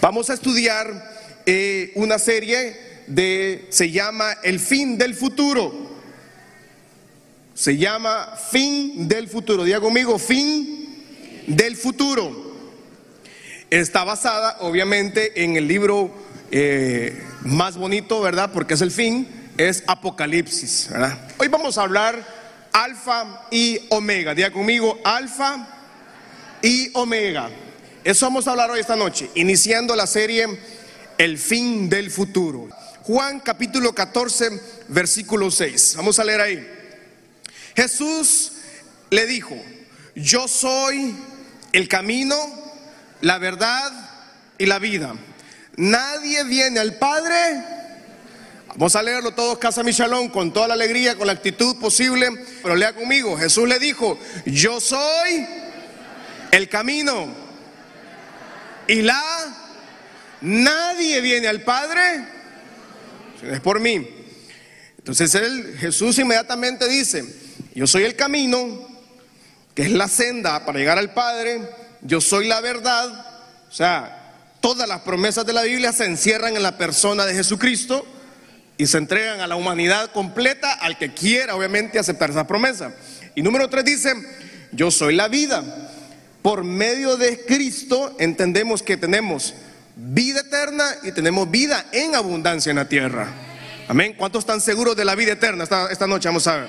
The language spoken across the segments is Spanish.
Vamos a estudiar eh, una serie de, se llama El fin del futuro. Se llama Fin del futuro. Diga conmigo, fin del futuro. Está basada, obviamente, en el libro eh, más bonito, ¿verdad? Porque es el fin, es Apocalipsis, ¿verdad? Hoy vamos a hablar alfa y omega. Diga conmigo, alfa y omega. Eso vamos a hablar hoy esta noche, iniciando la serie El fin del futuro. Juan capítulo 14, versículo 6. Vamos a leer ahí. Jesús le dijo, yo soy el camino, la verdad y la vida. Nadie viene al Padre. Vamos a leerlo todos, Casa Michalón, con toda la alegría, con la actitud posible. Pero lea conmigo. Jesús le dijo, yo soy el camino y la... Nadie viene al Padre si es por mí. Entonces Jesús inmediatamente dice, yo soy el camino, que es la senda para llegar al Padre, yo soy la verdad, o sea, todas las promesas de la Biblia se encierran en la persona de Jesucristo y se entregan a la humanidad completa al que quiera, obviamente, aceptar esa promesa. Y número tres dice, yo soy la vida por medio de Cristo entendemos que tenemos vida eterna y tenemos vida en abundancia en la tierra. Amén. ¿Cuántos están seguros de la vida eterna esta, esta noche? Vamos a ver.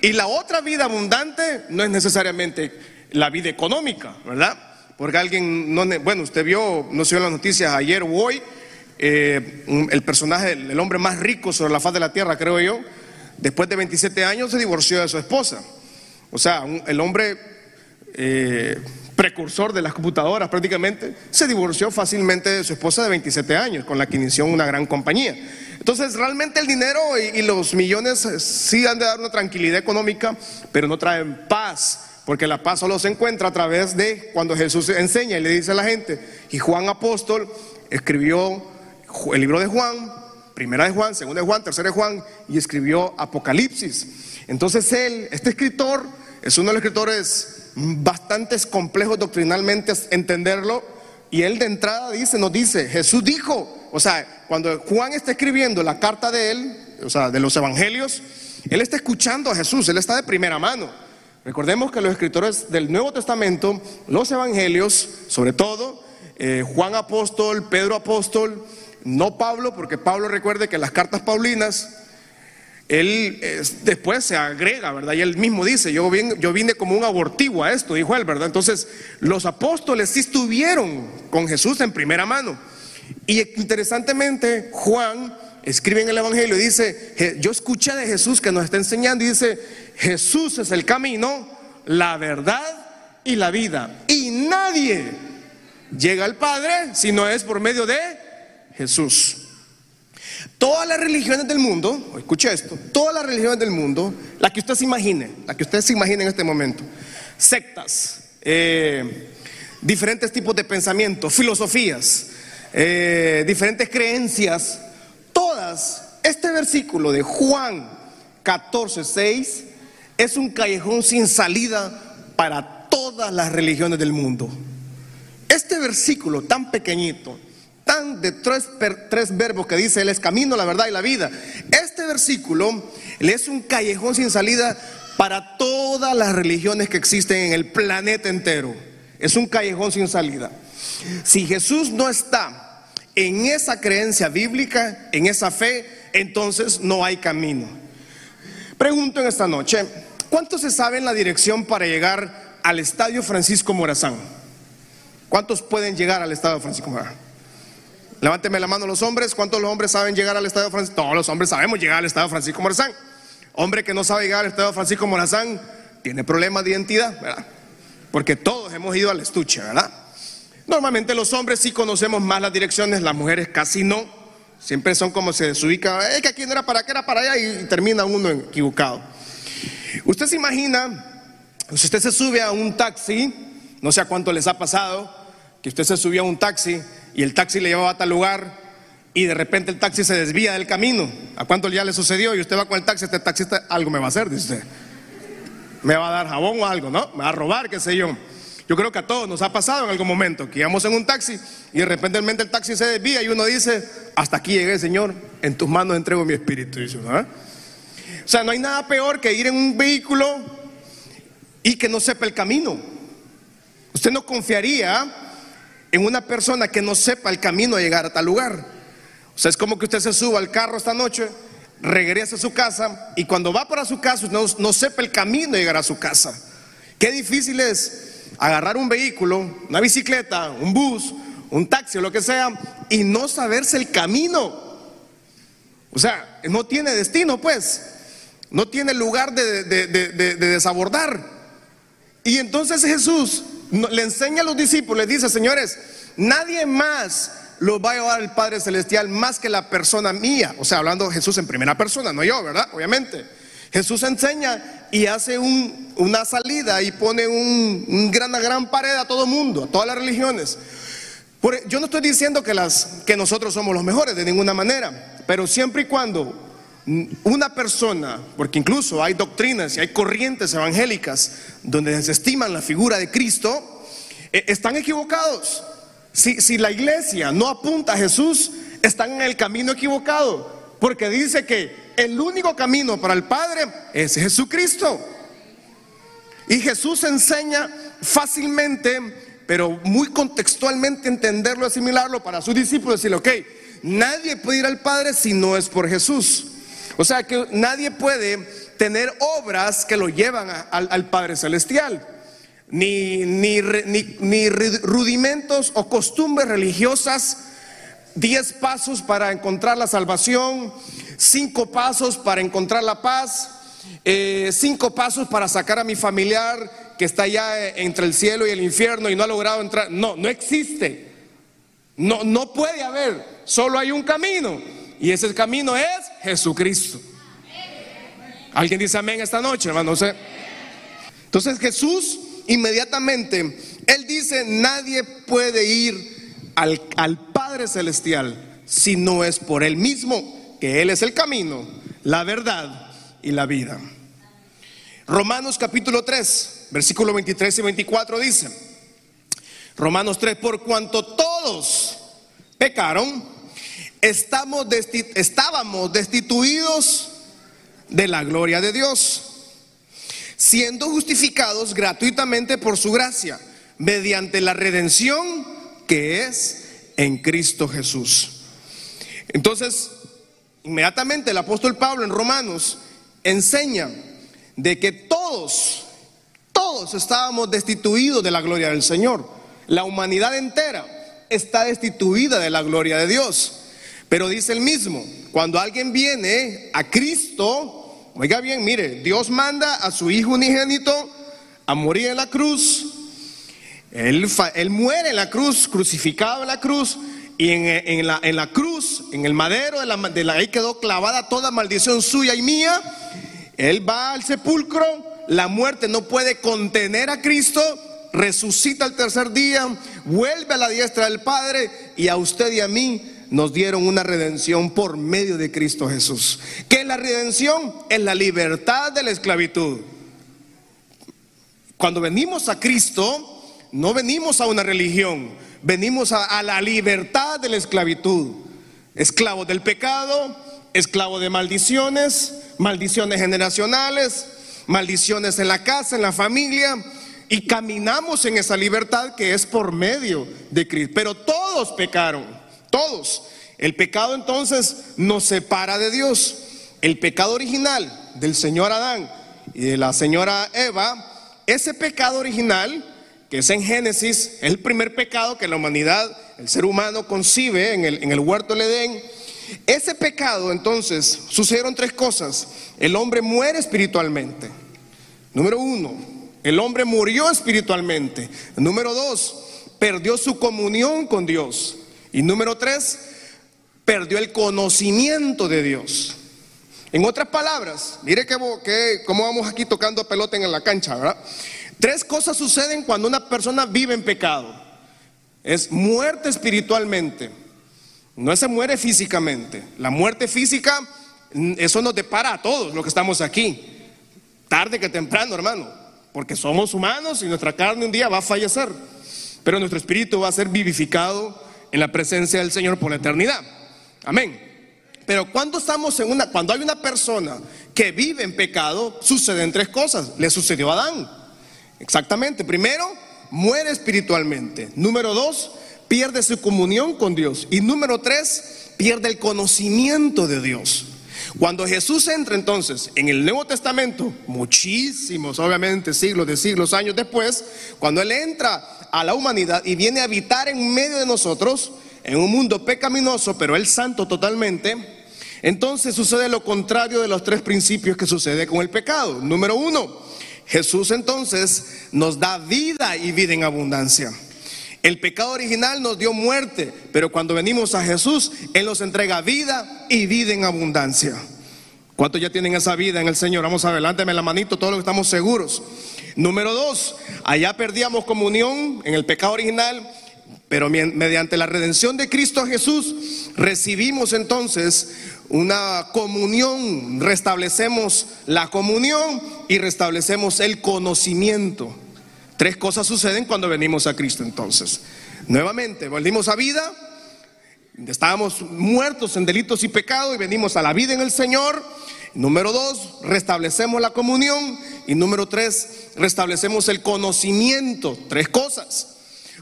Y la otra vida abundante no es necesariamente la vida económica, ¿verdad? Porque alguien, no, bueno, usted vio, no se vio las noticias ayer o hoy, eh, el personaje, el hombre más rico sobre la faz de la tierra, creo yo, después de 27 años se divorció de su esposa. O sea, el hombre eh, precursor de las computadoras prácticamente, se divorció fácilmente de su esposa de 27 años, con la que inició una gran compañía. Entonces, realmente el dinero y, los millones eh, sí han de dar una tranquilidad económica, pero no traen paz, porque la paz solo se encuentra a través de cuando Jesús enseña y le dice a la gente, y Juan Apóstol escribió el libro de Juan, primera de Juan, segunda de Juan, tercera de Juan, y escribió Apocalipsis. Entonces él, este escritor, es uno de los escritores bastantes complejos doctrinalmente entenderlo. Y él de entrada dice, nos dice, Jesús dijo, o sea, cuando Juan está escribiendo la carta de él, o sea, de los evangelios, él está escuchando a Jesús, él está de primera mano. Recordemos que los escritores del Nuevo Testamento, los evangelios, sobre todo, eh, Juan apóstol, Pedro apóstol, no Pablo, porque Pablo recuerde que las cartas paulinas él después se agrega, ¿verdad? Y él mismo dice, yo vine, yo vine como un abortivo a esto, dijo él, ¿verdad? Entonces, los apóstoles sí estuvieron con Jesús en primera mano. Y interesantemente, Juan escribe en el Evangelio y dice, yo escuché de Jesús que nos está enseñando y dice, Jesús es el camino, la verdad y la vida. Y nadie llega al Padre si no es por medio de Jesús. Todas las religiones del mundo, escuche esto, todas las religiones del mundo, la que usted se imagine, la que usted se imagine en este momento, sectas, eh, diferentes tipos de pensamiento, filosofías, eh, diferentes creencias, todas, este versículo de Juan 14, 6 es un callejón sin salida para todas las religiones del mundo. Este versículo tan pequeñito, tan de tres, tres verbos que dice Él es camino, la verdad y la vida. Este versículo es un callejón sin salida para todas las religiones que existen en el planeta entero. Es un callejón sin salida. Si Jesús no está en esa creencia bíblica, en esa fe, entonces no hay camino. Pregunto en esta noche, ¿cuántos se saben la dirección para llegar al Estadio Francisco Morazán? ¿Cuántos pueden llegar al Estadio Francisco Morazán? Levánteme la mano los hombres. ¿Cuántos los hombres saben llegar al Estadio Francisco? Todos los hombres sabemos llegar al Estadio Francisco Morazán. Hombre que no sabe llegar al Estadio Francisco Morazán tiene problemas de identidad, ¿verdad? Porque todos hemos ido al estuche, ¿verdad? Normalmente los hombres sí conocemos más las direcciones, las mujeres casi no. Siempre son como se desubica, es que aquí no era para acá, era para allá y termina uno equivocado. Usted se imagina, si usted se sube a un taxi, no sé a cuánto les ha pasado, que usted se subió a un taxi y el taxi le llevaba a tal lugar y de repente el taxi se desvía del camino. ¿A cuánto ya le sucedió? Y usted va con el taxi, este taxista algo me va a hacer, dice usted. Me va a dar jabón o algo, ¿no? Me va a robar, qué sé yo. Yo creo que a todos nos ha pasado en algún momento que íbamos en un taxi y de repente el taxi se desvía y uno dice, hasta aquí llegué, Señor, en tus manos entrego mi espíritu. ¿ah? O sea, no hay nada peor que ir en un vehículo y que no sepa el camino. Usted no confiaría en una persona que no sepa el camino a llegar a tal lugar. O sea, es como que usted se suba al carro esta noche, regrese a su casa y cuando va para su casa no, no sepa el camino a llegar a su casa. Qué difícil es agarrar un vehículo, una bicicleta, un bus, un taxi o lo que sea, y no saberse el camino. O sea, no tiene destino, pues. No tiene lugar de, desabordar. Y entonces Jesús le enseña a los discípulos, les dice, señores, nadie más los va a llevar al Padre Celestial más que la persona mía. O sea, hablando Jesús en primera persona, no yo, ¿verdad? Obviamente. Jesús enseña y hace una salida y pone un, gran, una gran pared a todo mundo, a todas las religiones. yo no estoy diciendo que, las, que nosotros somos los mejores de ninguna manera, pero siempre y cuando una persona, porque incluso hay doctrinas y hay corrientes evangélicas donde desestiman la figura de Cristo, eh, están equivocados. Si, si la iglesia no apunta a Jesús, están en el camino equivocado, porque dice que el único camino para el Padre es Jesucristo. Y Jesús enseña fácilmente, pero muy contextualmente entenderlo, asimilarlo para sus discípulos, decirle, ok, nadie puede ir al Padre si no es por Jesús. O sea que nadie puede tener obras que lo llevan al Padre Celestial. Ni, ni, ni, rudimentos o costumbres religiosas, diez pasos para encontrar la salvación, cinco pasos para encontrar la paz, eh, cinco pasos para sacar a mi familiar que está allá entre el cielo y el infierno y no ha logrado entrar. No, no existe. No, no puede haber. Solo hay un camino. Y ese camino es Jesucristo. ¿Alguien dice amén esta noche, hermano? Entonces Jesús inmediatamente, Él dice, nadie puede ir al, al Padre Celestial si no es por Él mismo que Él es el camino, la verdad y la vida. Romanos capítulo 3, versículo 23 y 24 dice, Romanos 3, por cuanto todos pecaron, estamos estábamos destituidos de la gloria de Dios, siendo justificados gratuitamente por su gracia, mediante la redención que es en Cristo Jesús. Entonces, Inmediatamente el apóstol Pablo en Romanos enseña de que todos, todos estábamos destituidos de la gloria del Señor. La humanidad entera está destituida de la gloria de Dios. Pero dice el mismo, cuando alguien viene a Cristo, oiga bien, mire, Dios manda a su Hijo unigénito a morir en la cruz. Él, muere en la cruz, crucificado en la cruz y en, la, en la, cruz, en el madero, de la, de la, ahí quedó clavada toda maldición suya y mía. Él va al sepulcro, la muerte no puede contener a Cristo, resucita el tercer día, vuelve a la diestra del Padre y a usted y a mí nos dieron una redención por medio de Cristo Jesús. ¿Qué es la redención? Es la libertad de la esclavitud. Cuando venimos a Cristo, no venimos a una religión, venimos a, la libertad de la esclavitud. Esclavo del pecado, esclavo de maldiciones, maldiciones generacionales, maldiciones en la casa, en la familia, y caminamos en esa libertad que es por medio de Cristo. Pero todos pecaron, todos. El pecado entonces nos separa de Dios. El pecado original del señor Adán y de la señora Eva, ese pecado original que es en Génesis, el primer pecado que la humanidad, el ser humano concibe en el, en el huerto del Edén. Ese pecado entonces sucedieron tres cosas. El hombre muere espiritualmente. Número uno, el hombre murió espiritualmente. Número dos, perdió su comunión con Dios. Y número tres, perdió el conocimiento de Dios. En otras palabras, mire que, que, cómo vamos aquí tocando pelota en la cancha, ¿verdad? Tres cosas suceden cuando una persona vive en pecado. Es muerte espiritualmente. No se muere físicamente. La muerte física, eso nos depara a todos los que estamos aquí. Tarde que temprano, hermano. porque somos humanos y nuestra carne un día va a fallecer, pero nuestro espíritu va a ser vivificado en la presencia del Señor por la eternidad. Amén. Pero cuando estamos en una, cuando hay una persona que vive en pecado, suceden tres cosas. Le sucedió a Adán. Exactamente. Primero, muere espiritualmente. Número dos, pierde su comunión con Dios. Y número tres, pierde el conocimiento de Dios. Cuando Jesús entra entonces en el Nuevo Testamento, muchísimos, obviamente, siglos de siglos, años después, cuando Él entra a la humanidad y viene a habitar en medio de nosotros, en un mundo pecaminoso, pero Él santo totalmente, entonces sucede lo contrario de los tres principios que sucede con el pecado. Número uno, Jesús entonces nos da vida y vida en abundancia. El pecado original nos dio muerte, pero cuando venimos a Jesús, Él nos entrega vida y vida en abundancia. ¿Cuántos ya tienen esa vida en el Señor? Vamos adelante, la manito, todos los que estamos seguros. Número dos, allá perdíamos comunión en el pecado original, pero mediante la redención de Cristo Jesús recibimos entonces una comunión, restablecemos la comunión y restablecemos el conocimiento. Tres cosas suceden cuando venimos a Cristo entonces. Nuevamente, volvimos a vida, estábamos muertos en delitos y pecados y venimos a la vida en el Señor. Número dos, restablecemos la comunión. Y número tres, restablecemos el conocimiento. Tres cosas.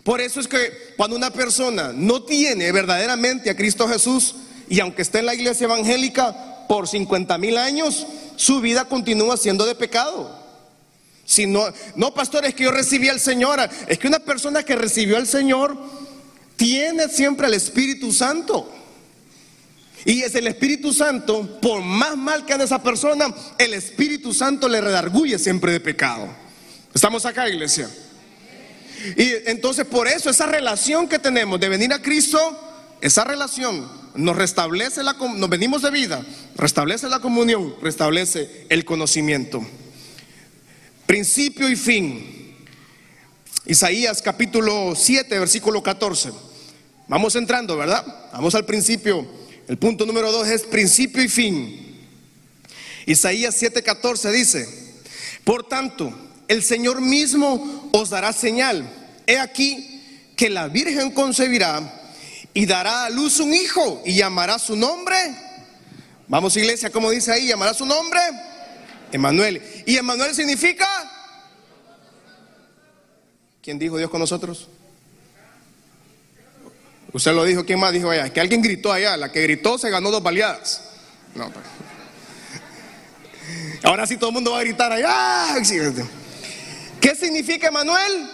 Por eso es que cuando una persona no tiene verdaderamente a Cristo Jesús, y aunque esté en la iglesia evangélica por 50 mil años, su vida continúa siendo de pecado. Si no, no, pastor, es que yo recibí al Señor. Es que una persona que recibió al Señor tiene siempre el Espíritu Santo. Y es el Espíritu Santo, por más mal que ande esa persona, el Espíritu Santo le redarguye siempre de pecado. ¿Estamos acá, iglesia? Y entonces por eso esa relación que tenemos de venir a Cristo, esa relación nos restablece la nos venimos de vida, restablece la comunión, restablece el conocimiento. Principio y fin. Isaías capítulo 7, versículo 14. Vamos entrando, ¿verdad? Vamos al principio. El punto número 2 es principio y fin. Isaías 7:14 dice, por tanto, el Señor mismo os dará señal. He aquí que la Virgen concebirá y dará a luz un hijo y llamará su nombre. Vamos iglesia, como dice ahí, llamará su nombre Emanuel. ¿Y Emanuel significa? ¿Quién dijo Dios con nosotros? Usted lo dijo, ¿quién más dijo allá? Que alguien gritó allá, la que gritó se ganó dos baleadas. No, pues. Ahora sí todo el mundo va a gritar allá. ¿Qué significa Emanuel?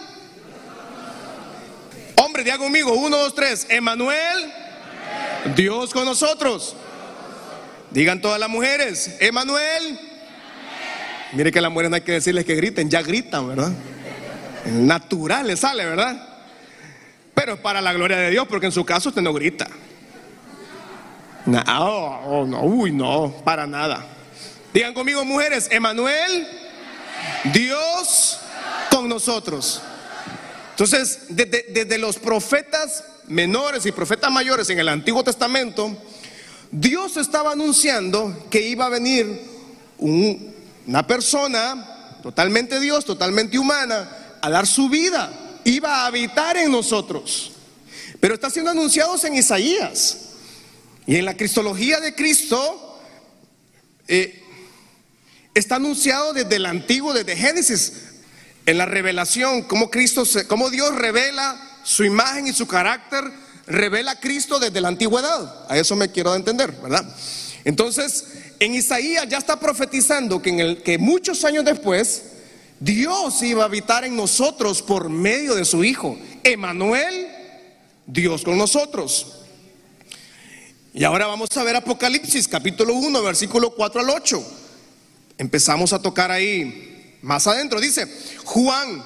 Hombre, diga conmigo, uno, dos, tres. Emanuel, Dios con nosotros. Digan todas las mujeres, Emanuel. Mire que a las mujeres no hay que decirles que griten, ya gritan, ¿verdad? Natural le sale, ¿verdad? Pero es para la gloria de Dios, porque en su caso usted no grita. No, oh, no, uy, no, para nada. Digan conmigo, mujeres, Emanuel, Dios con nosotros. Entonces, desde, los profetas menores y profetas mayores en el Antiguo Testamento, Dios estaba anunciando que iba a venir un, una persona totalmente Dios, totalmente humana, a dar su vida, iba a habitar en nosotros. Pero está siendo anunciado en Isaías. Y en la cristología de Cristo eh, está anunciado desde el antiguo, desde Génesis, en la revelación, como Cristo, como Dios revela su imagen y su carácter, revela a Cristo desde la antigüedad. A eso me quiero entender, ¿verdad? Entonces, en Isaías ya está profetizando que, en el, que muchos años después Dios iba a habitar en nosotros por medio de su Hijo. Emanuel, Dios con nosotros. Y ahora vamos a ver Apocalipsis capítulo 1, versículo 4 al 8. Empezamos a tocar ahí más adentro. Dice, Juan,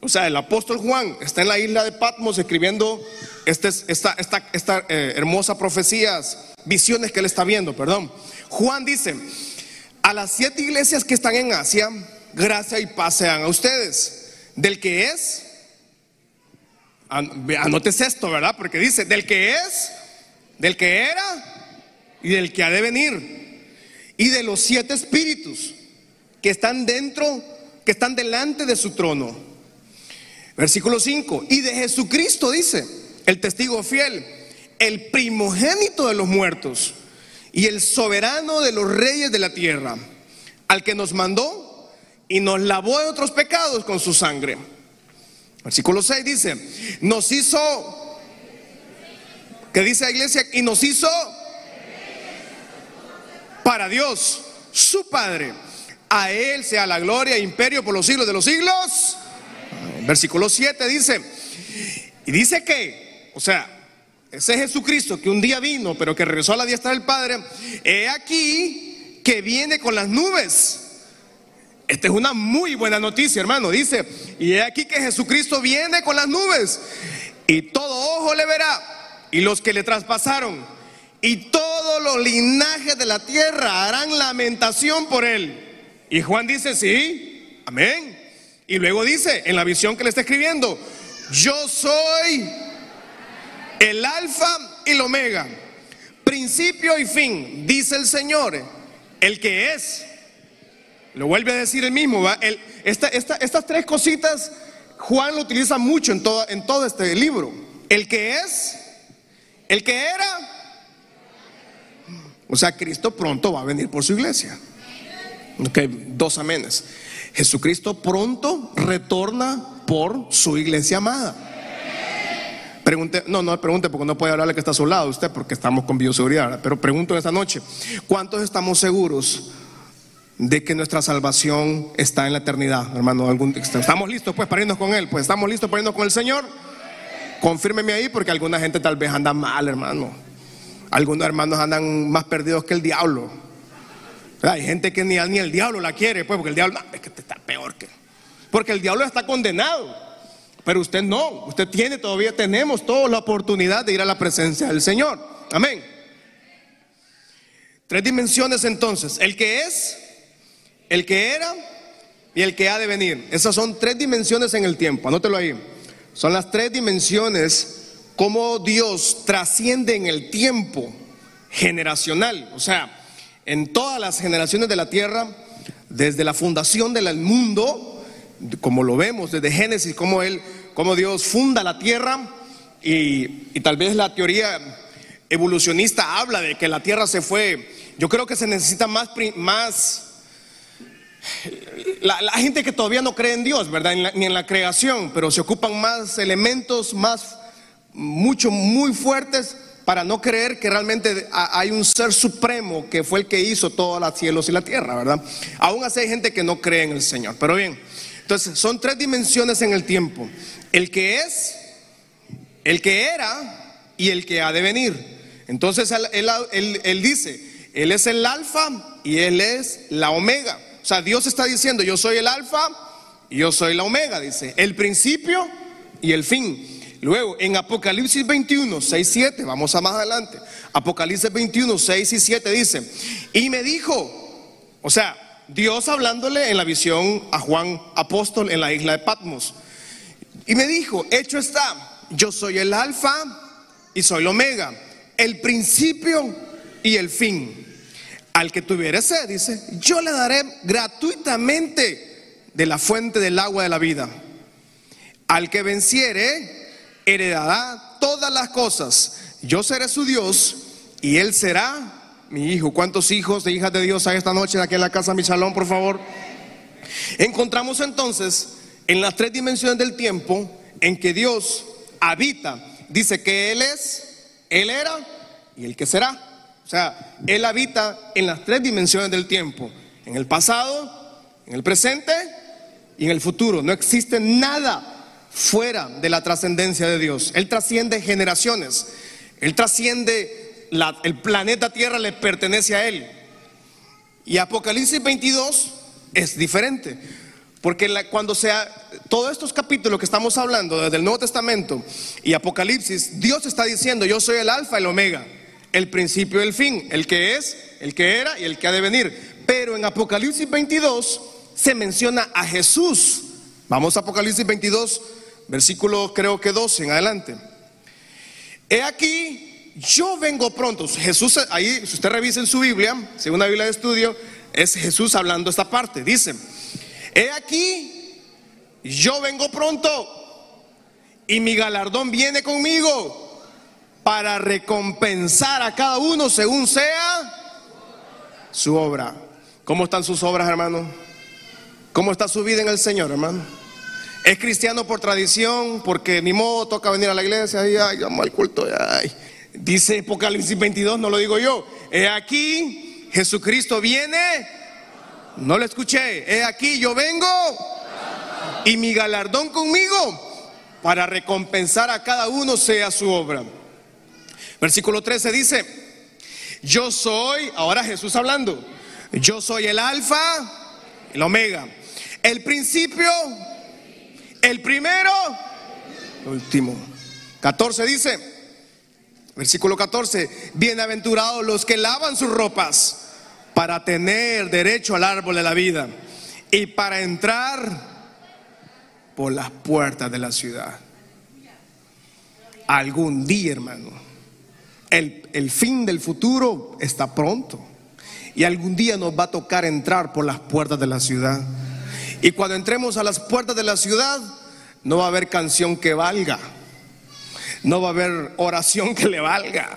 o sea, el apóstol Juan está en la isla de Patmos escribiendo este, esta, eh, hermosa profecías, visiones que él está viendo, perdón. Juan dice, a las siete iglesias que están en Asia, gracia y paz sean a ustedes. Del que es, anotes esto, ¿verdad? Porque dice, del que es, del que era y del que ha de venir. Y de los siete espíritus que están dentro que están delante de su trono. Versículo 5. Y de Jesucristo dice, el testigo fiel, el primogénito de los muertos y el soberano de los reyes de la tierra, al que nos mandó y nos lavó de otros pecados con su sangre. Versículo 6 dice, nos hizo, ¿qué dice la iglesia? Y nos hizo para Dios, su Padre. A Él sea la gloria e imperio por los siglos de los siglos. Versículo 7 dice, y dice que, o sea, ese Jesucristo que un día vino, pero que regresó a la diestra del Padre, he aquí que viene con las nubes. Esta es una muy buena noticia, hermano. Dice, y he aquí que Jesucristo viene con las nubes, y todo ojo le verá, y los que le traspasaron, y todos los linajes de la tierra harán lamentación por él. Y Juan dice, sí, amén. Y luego dice, en la visión que le está escribiendo, yo soy el alfa y el omega, principio y fin, dice el Señor, el que es. Lo vuelve a decir el mismo, ¿va? estas tres cositas Juan lo utiliza mucho en todo, en todo este libro. El que es, el que era. O sea, Cristo pronto va a venir por su iglesia. Ok, dos amenes. Jesucristo pronto retorna por su iglesia amada. Pregunte, no, no pregunte porque no puede hablarle que está a su lado usted porque estamos con bioseguridad. Pero pregunto esta noche, ¿cuántos estamos seguros de que nuestra salvación está en la eternidad, hermano? ¿Estamos listos pues para irnos con Él? Pues estamos listos para irnos con el Señor. Confírmeme ahí porque alguna gente tal vez anda mal, hermano. Algunos hermanos andan más perdidos que el diablo. Hay gente que ni, ni el diablo la quiere, pues, porque el diablo, es que está peor que. Porque el diablo está condenado. Pero usted no, usted tiene todavía, tenemos toda la oportunidad de ir a la presencia del Señor. Amén. Tres dimensiones entonces, el que es, el que era y el que ha de venir. Esas son tres dimensiones en el tiempo, anótelo ahí. Son las tres dimensiones como Dios trasciende en el tiempo generacional. O sea, en todas las generaciones de la tierra, desde la fundación del mundo, como lo vemos desde Génesis, como él, como Dios funda la tierra y, y tal vez la teoría evolucionista habla de que la tierra se fue. Yo creo que se necesita más, más la, gente que todavía no cree en Dios, ¿verdad? ni en la creación, pero se ocupan más elementos, más, mucho, muy fuertes para no creer que realmente hay un ser supremo que fue el que hizo todos los cielos y la tierra, ¿verdad? Aún así hay gente que no cree en el Señor. Pero bien, entonces son tres dimensiones en el tiempo. El que es, el que era y el que ha de venir. Entonces él, dice, Él es el alfa y Él es la omega. O sea, Dios está diciendo, yo soy el alfa y yo soy la omega, dice, el principio y el fin. Luego, en Apocalipsis 21, 6, 7, vamos a más adelante. Apocalipsis 21, 6 y 7 dice, y me dijo, o sea, Dios hablándole en la visión a Juan apóstol en la isla de Patmos. Y me dijo, hecho está, yo soy el alfa y soy el omega, el principio y el fin. Al que tuviere sed, dice, yo le daré gratuitamente de la fuente del agua de la vida. Al que venciere, heredará todas las cosas. Yo seré su Dios y él será mi hijo. ¿Cuántos hijos e hijas de Dios hay esta noche aquí en la casa, mi salón, por favor? Encontramos entonces en las tres dimensiones del tiempo en que Dios habita. Dice que Él es, Él era y el que será. O sea, Él habita en las tres dimensiones del tiempo. En el pasado, en el presente y en el futuro. No existe nada fuera de la trascendencia de Dios. Él trasciende generaciones. Él trasciende, el planeta Tierra le pertenece a Él. Y Apocalipsis 22 es diferente. Porque cuando sea todos estos capítulos que estamos hablando desde el Nuevo Testamento y Apocalipsis, Dios está diciendo, yo soy el alfa y el omega, el principio y el fin, el que es, el que era y el que ha de venir. Pero en Apocalipsis 22 se menciona a Jesús. Vamos a Apocalipsis 22, versículo creo que 12 en adelante. He aquí, yo vengo pronto. Jesús, ahí, si usted revisa en su Biblia, según la Biblia de estudio, es Jesús hablando esta parte. Dice, he aquí, yo vengo pronto y mi galardón viene conmigo para recompensar a cada uno según sea su obra. ¿Cómo están sus obras, hermano? ¿Cómo está su vida en el Señor, hermano? Es cristiano por tradición, porque ni modo toca venir a la iglesia y ay, llamo al culto. Ay. Dice Apocalipsis 22, no lo digo yo. He aquí, Jesucristo viene. No lo escuché. He aquí, yo vengo y mi galardón conmigo para recompensar a cada uno sea su obra. Versículo 13 dice, yo soy, ahora Jesús hablando, yo soy el alfa, el omega, el principio, el primero, el último. 14 dice, versículo 14, bienaventurados los que lavan sus ropas para tener derecho al árbol de la vida y para entrar por las puertas de la ciudad. Algún día, hermano, el, el fin del futuro está pronto. Y algún día nos va a tocar entrar por las puertas de la ciudad. Y cuando entremos a las puertas de la ciudad, no va a haber canción que valga. No va a haber oración que le valga.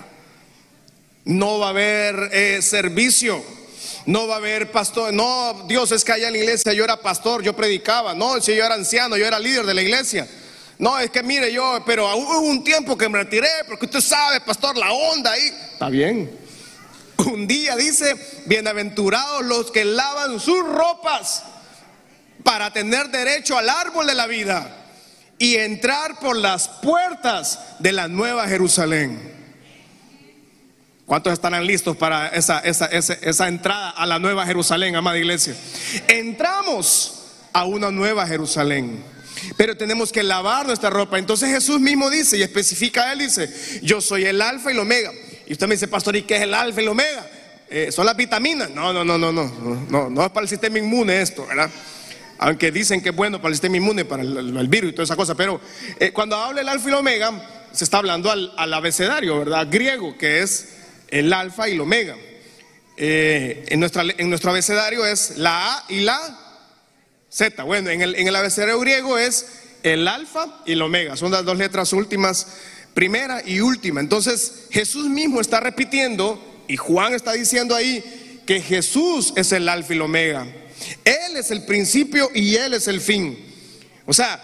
No va a haber eh, servicio. No va a haber pastor. No, Dios es que allá en la iglesia yo era pastor, yo predicaba. No, si yo era anciano, yo era líder de la iglesia. No, es que mire yo, pero hubo un tiempo que me retiré porque usted sabe, pastor, la onda ahí. Está bien. Un día dice, bienaventurados los que lavan sus ropas para tener derecho al árbol de la vida y entrar por las puertas de la nueva Jerusalén. ¿Cuántos estarán listos para esa, esa, esa, entrada a la nueva Jerusalén, amada iglesia? Entramos a una nueva Jerusalén. Pero tenemos que lavar nuestra ropa. Entonces Jesús mismo dice y especifica, él dice, yo soy el alfa y el omega. Y usted me dice, pastor, ¿y qué es el alfa y el omega? Eh, ¿Son las vitaminas? No, no, no, no, no, no, no es para el sistema inmune esto, ¿verdad? Aunque dicen que es bueno para el sistema inmune, para el, virus y toda esa cosa. Pero eh, cuando habla el alfa y el omega, se está hablando al, abecedario, ¿verdad? Griego, que es el alfa y el omega. Eh, en, nuestra, en nuestro abecedario es la A y la Z. Bueno, en el, en el abecedario griego es el alfa y el omega. Son las dos letras últimas primera y última. Entonces Jesús mismo está repitiendo y Juan está diciendo ahí que Jesús es el alfa y el omega. Él es el principio y Él es el fin. O sea,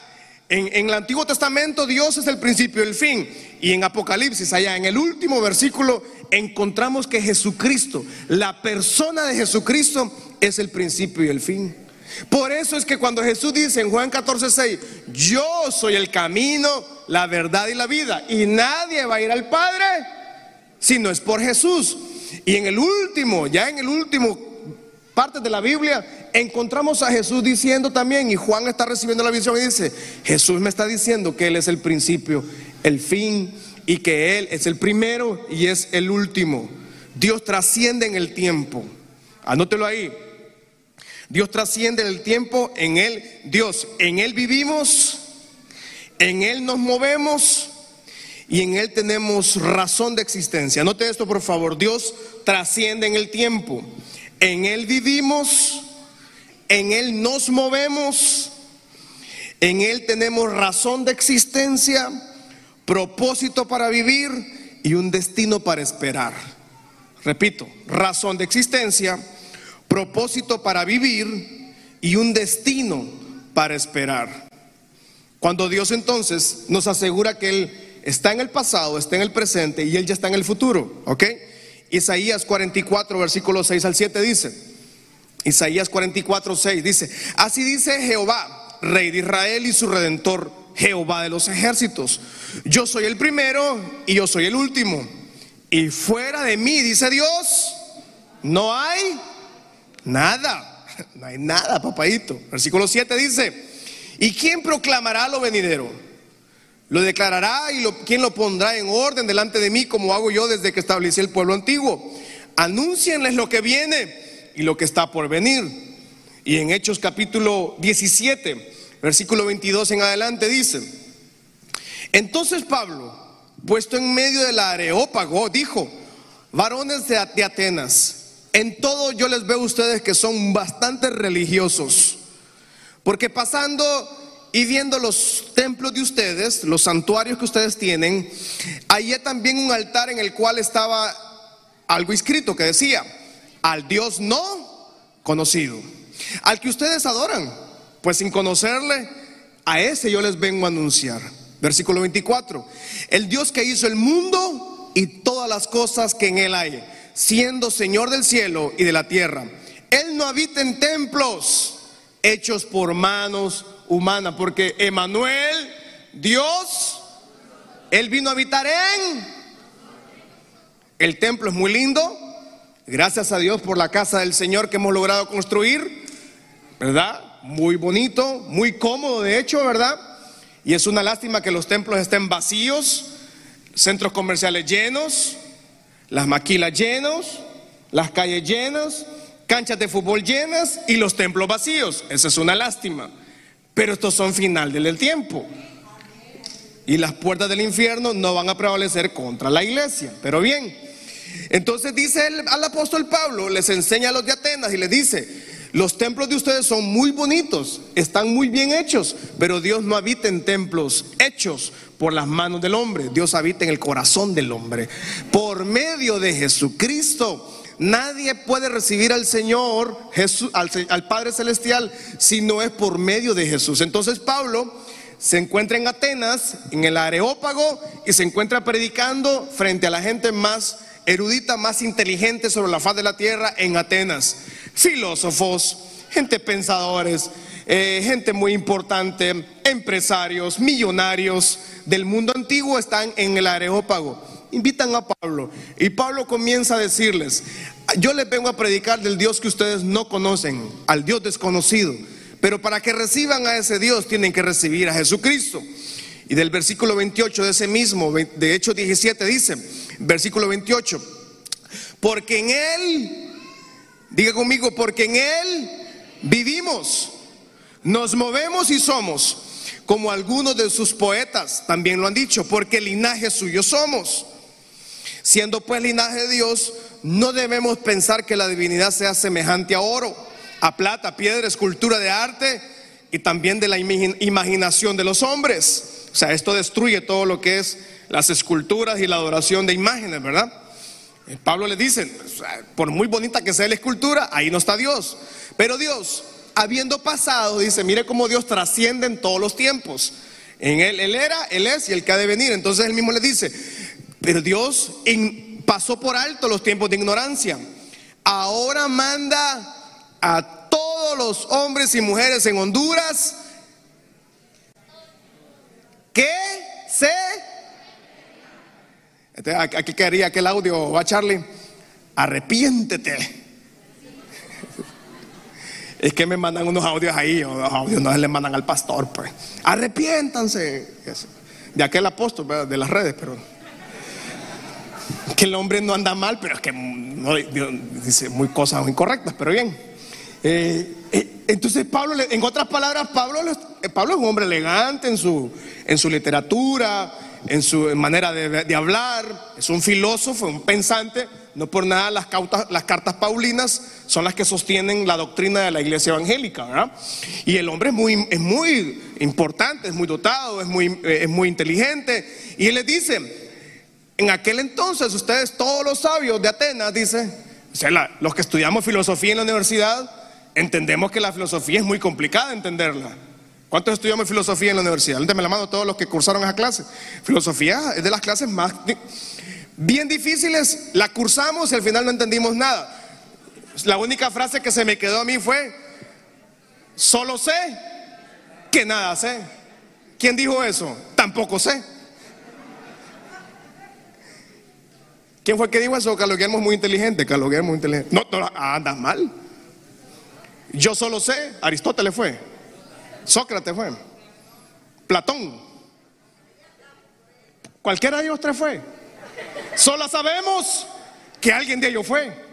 en, en, el Antiguo Testamento Dios es el principio y el fin. Y en Apocalipsis, allá en el último versículo, encontramos que Jesucristo, la persona de Jesucristo, es el principio y el fin. Por eso es que cuando Jesús dice en Juan 14, 6, yo soy el camino, la verdad y la vida, y nadie va a ir al Padre si no es por Jesús. Y en el último, ya en el último parte de la Biblia, encontramos a Jesús diciendo también, y Juan está recibiendo la visión y dice, Jesús me está diciendo que Él es el principio, el fin, y que Él es el primero y es el último. Dios trasciende en el tiempo. Anótelo ahí. Dios trasciende en el tiempo, en Él, Dios, en Él vivimos, en Él nos movemos y en Él tenemos razón de existencia. Note esto, por favor. Dios trasciende en el tiempo. En Él vivimos, en Él nos movemos, en Él tenemos razón de existencia, propósito para vivir y un destino para esperar. Repito, razón de existencia propósito para vivir y un destino para esperar. Cuando Dios entonces nos asegura que Él está en el pasado, está en el presente y Él ya está en el futuro, ¿ok? Isaías 44, versículo 6 al 7 dice, Isaías 44, 6 dice, así dice Jehová, Rey de Israel y su Redentor, Jehová de los ejércitos, yo soy el primero y yo soy el último, y fuera de mí, dice Dios, no hay Nada, no hay nada, papadito. Versículo 7 dice, ¿y quién proclamará lo venidero? Lo declarará y lo, quién lo pondrá en orden delante de mí como hago yo desde que establecí el pueblo antiguo. Anúncienles lo que viene y lo que está por venir. Y en Hechos capítulo 17, versículo 22 en adelante dice, entonces Pablo, puesto en medio del areópago, dijo, varones de Atenas, en todo yo les veo a ustedes que son bastante religiosos. Porque pasando y viendo los templos de ustedes, los santuarios que ustedes tienen, hallé también un altar en el cual estaba algo escrito que decía, al Dios no conocido, al que ustedes adoran, pues sin conocerle, a ese yo les vengo a anunciar. Versículo 24, el Dios que hizo el mundo y todas las cosas que en él hay, siendo Señor del cielo y de la tierra. Él no habita en templos hechos por manos humanas, porque Emanuel, Dios, Él vino a habitar en... El templo es muy lindo, gracias a Dios por la casa del Señor que hemos logrado construir, ¿verdad? Muy bonito, muy cómodo de hecho, ¿verdad? Y es una lástima que los templos estén vacíos, centros comerciales llenos, las maquilas llenos, las calles llenas, canchas de fútbol llenas y los templos vacíos. Esa es una lástima. Pero estos son final del tiempo. Y las puertas del infierno no van a prevalecer contra la iglesia. Pero bien, entonces dice al apóstol Pablo, les enseña a los de Atenas y les dice, los templos de ustedes son muy bonitos, están muy bien hechos, pero Dios no habita en templos hechos por las manos del hombre, Dios habita en el corazón del hombre. Por medio de Jesucristo, nadie puede recibir al Señor, Jesús, al, al Padre Celestial, si no es por medio de Jesús. Entonces Pablo se encuentra en Atenas, en el Areópago, y se encuentra predicando frente a la gente más erudita, más inteligente sobre la faz de la tierra en Atenas. Filósofos, gente pensadores, eh, gente muy importante, empresarios, millonarios del mundo antiguo están en el Areópago. Invitan a Pablo y Pablo comienza a decirles, yo les vengo a predicar del Dios que ustedes no conocen, al Dios desconocido, pero para que reciban a ese Dios tienen que recibir a Jesucristo. Y del versículo 28 de ese mismo, de Hechos 17 dice, versículo 28, porque en Él, diga conmigo, porque en Él vivimos, nos movemos y somos, como algunos de sus poetas también lo han dicho, porque linaje suyo somos. Siendo pues linaje de Dios, no debemos pensar que la divinidad sea semejante a oro, a plata, piedra, escultura de arte y también de la imaginación de los hombres o sea, esto destruye todo lo que es las esculturas y la adoración de imágenes, ¿verdad? Eh, Pablo le dice, por muy bonita que sea la escultura, ahí no está Dios. Pero Dios, habiendo pasado, dice, mire cómo Dios trasciende en todos los tiempos. En él, él era, él es y el que ha de venir. Entonces él mismo le dice, pero Dios pasó por alto los tiempos de ignorancia. Ahora manda a todos los hombres y mujeres en Honduras ¿Qué se? Este, aquí quería que el audio va, Charlie. Arrepiéntete. Es que me mandan unos audios ahí, los audios no se les mandan al pastor, pues. Arrepiéntanse. De aquel apóstol, de las redes, pero. Que el hombre no anda mal, pero es que dice muy cosas incorrectas, pero bien. Eh, eh, entonces Pablo, en otras palabras, Pablo, eh, Pablo es un hombre elegante en su, literatura, en su manera de, hablar, es un filósofo, un pensante. No por nada las, las cartas paulinas son las que sostienen la doctrina de la iglesia evangélica. Y el hombre es muy, importante, es muy dotado, es muy, es muy inteligente. Y él les dice, en aquel entonces ustedes, todos los sabios de Atenas, dice, o sea, los que estudiamos filosofía en la universidad, entendemos que la filosofía es muy complicada entenderla. ¿Cuántos estudiamos filosofía en la universidad? me la mano todos los que cursaron esa clase. Filosofía es de las clases más bien difíciles. La cursamos y al final no entendimos nada. La única frase que se me quedó a mí fue, solo sé que nada sé. ¿Quién dijo eso? Tampoco sé. ¿Quién fue el que dijo eso? Carlos Guillermo es muy inteligente. Carlos Guillermo muy inteligente. No, no andas mal. Yo solo sé, Aristóteles fue, Sócrates fue, Platón, cualquiera de ellos tres fue. Solo sabemos que alguien de ellos fue.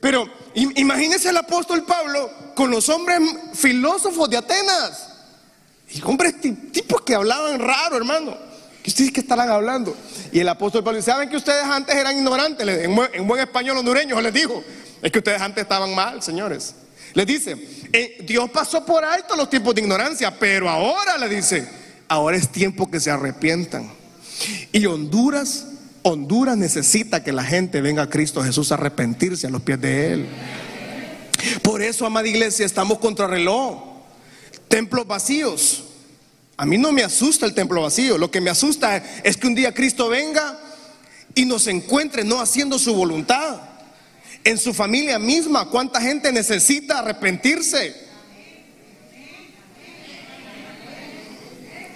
Pero imagínese el apóstol Pablo con los hombres filósofos de Atenas. Y hombres tipos que hablaban raro, hermano. ¿Qué ustedes que estarán hablando? Y el apóstol Pablo dice, ¿saben que ustedes antes eran ignorantes? En buen, en buen español hondureño les dijo, es que ustedes antes estaban mal, señores. Le dice, eh, Dios pasó por alto los tiempos de ignorancia, pero ahora le dice, ahora es tiempo que se arrepientan. Y Honduras, Honduras necesita que la gente venga a Cristo Jesús a arrepentirse a los pies de Él. Por eso, amada iglesia, estamos contra reloj. Templos vacíos. A mí no me asusta el templo vacío. Lo que me asusta es que un día Cristo venga y nos encuentre no haciendo su voluntad. En su familia misma, ¿cuánta gente necesita arrepentirse?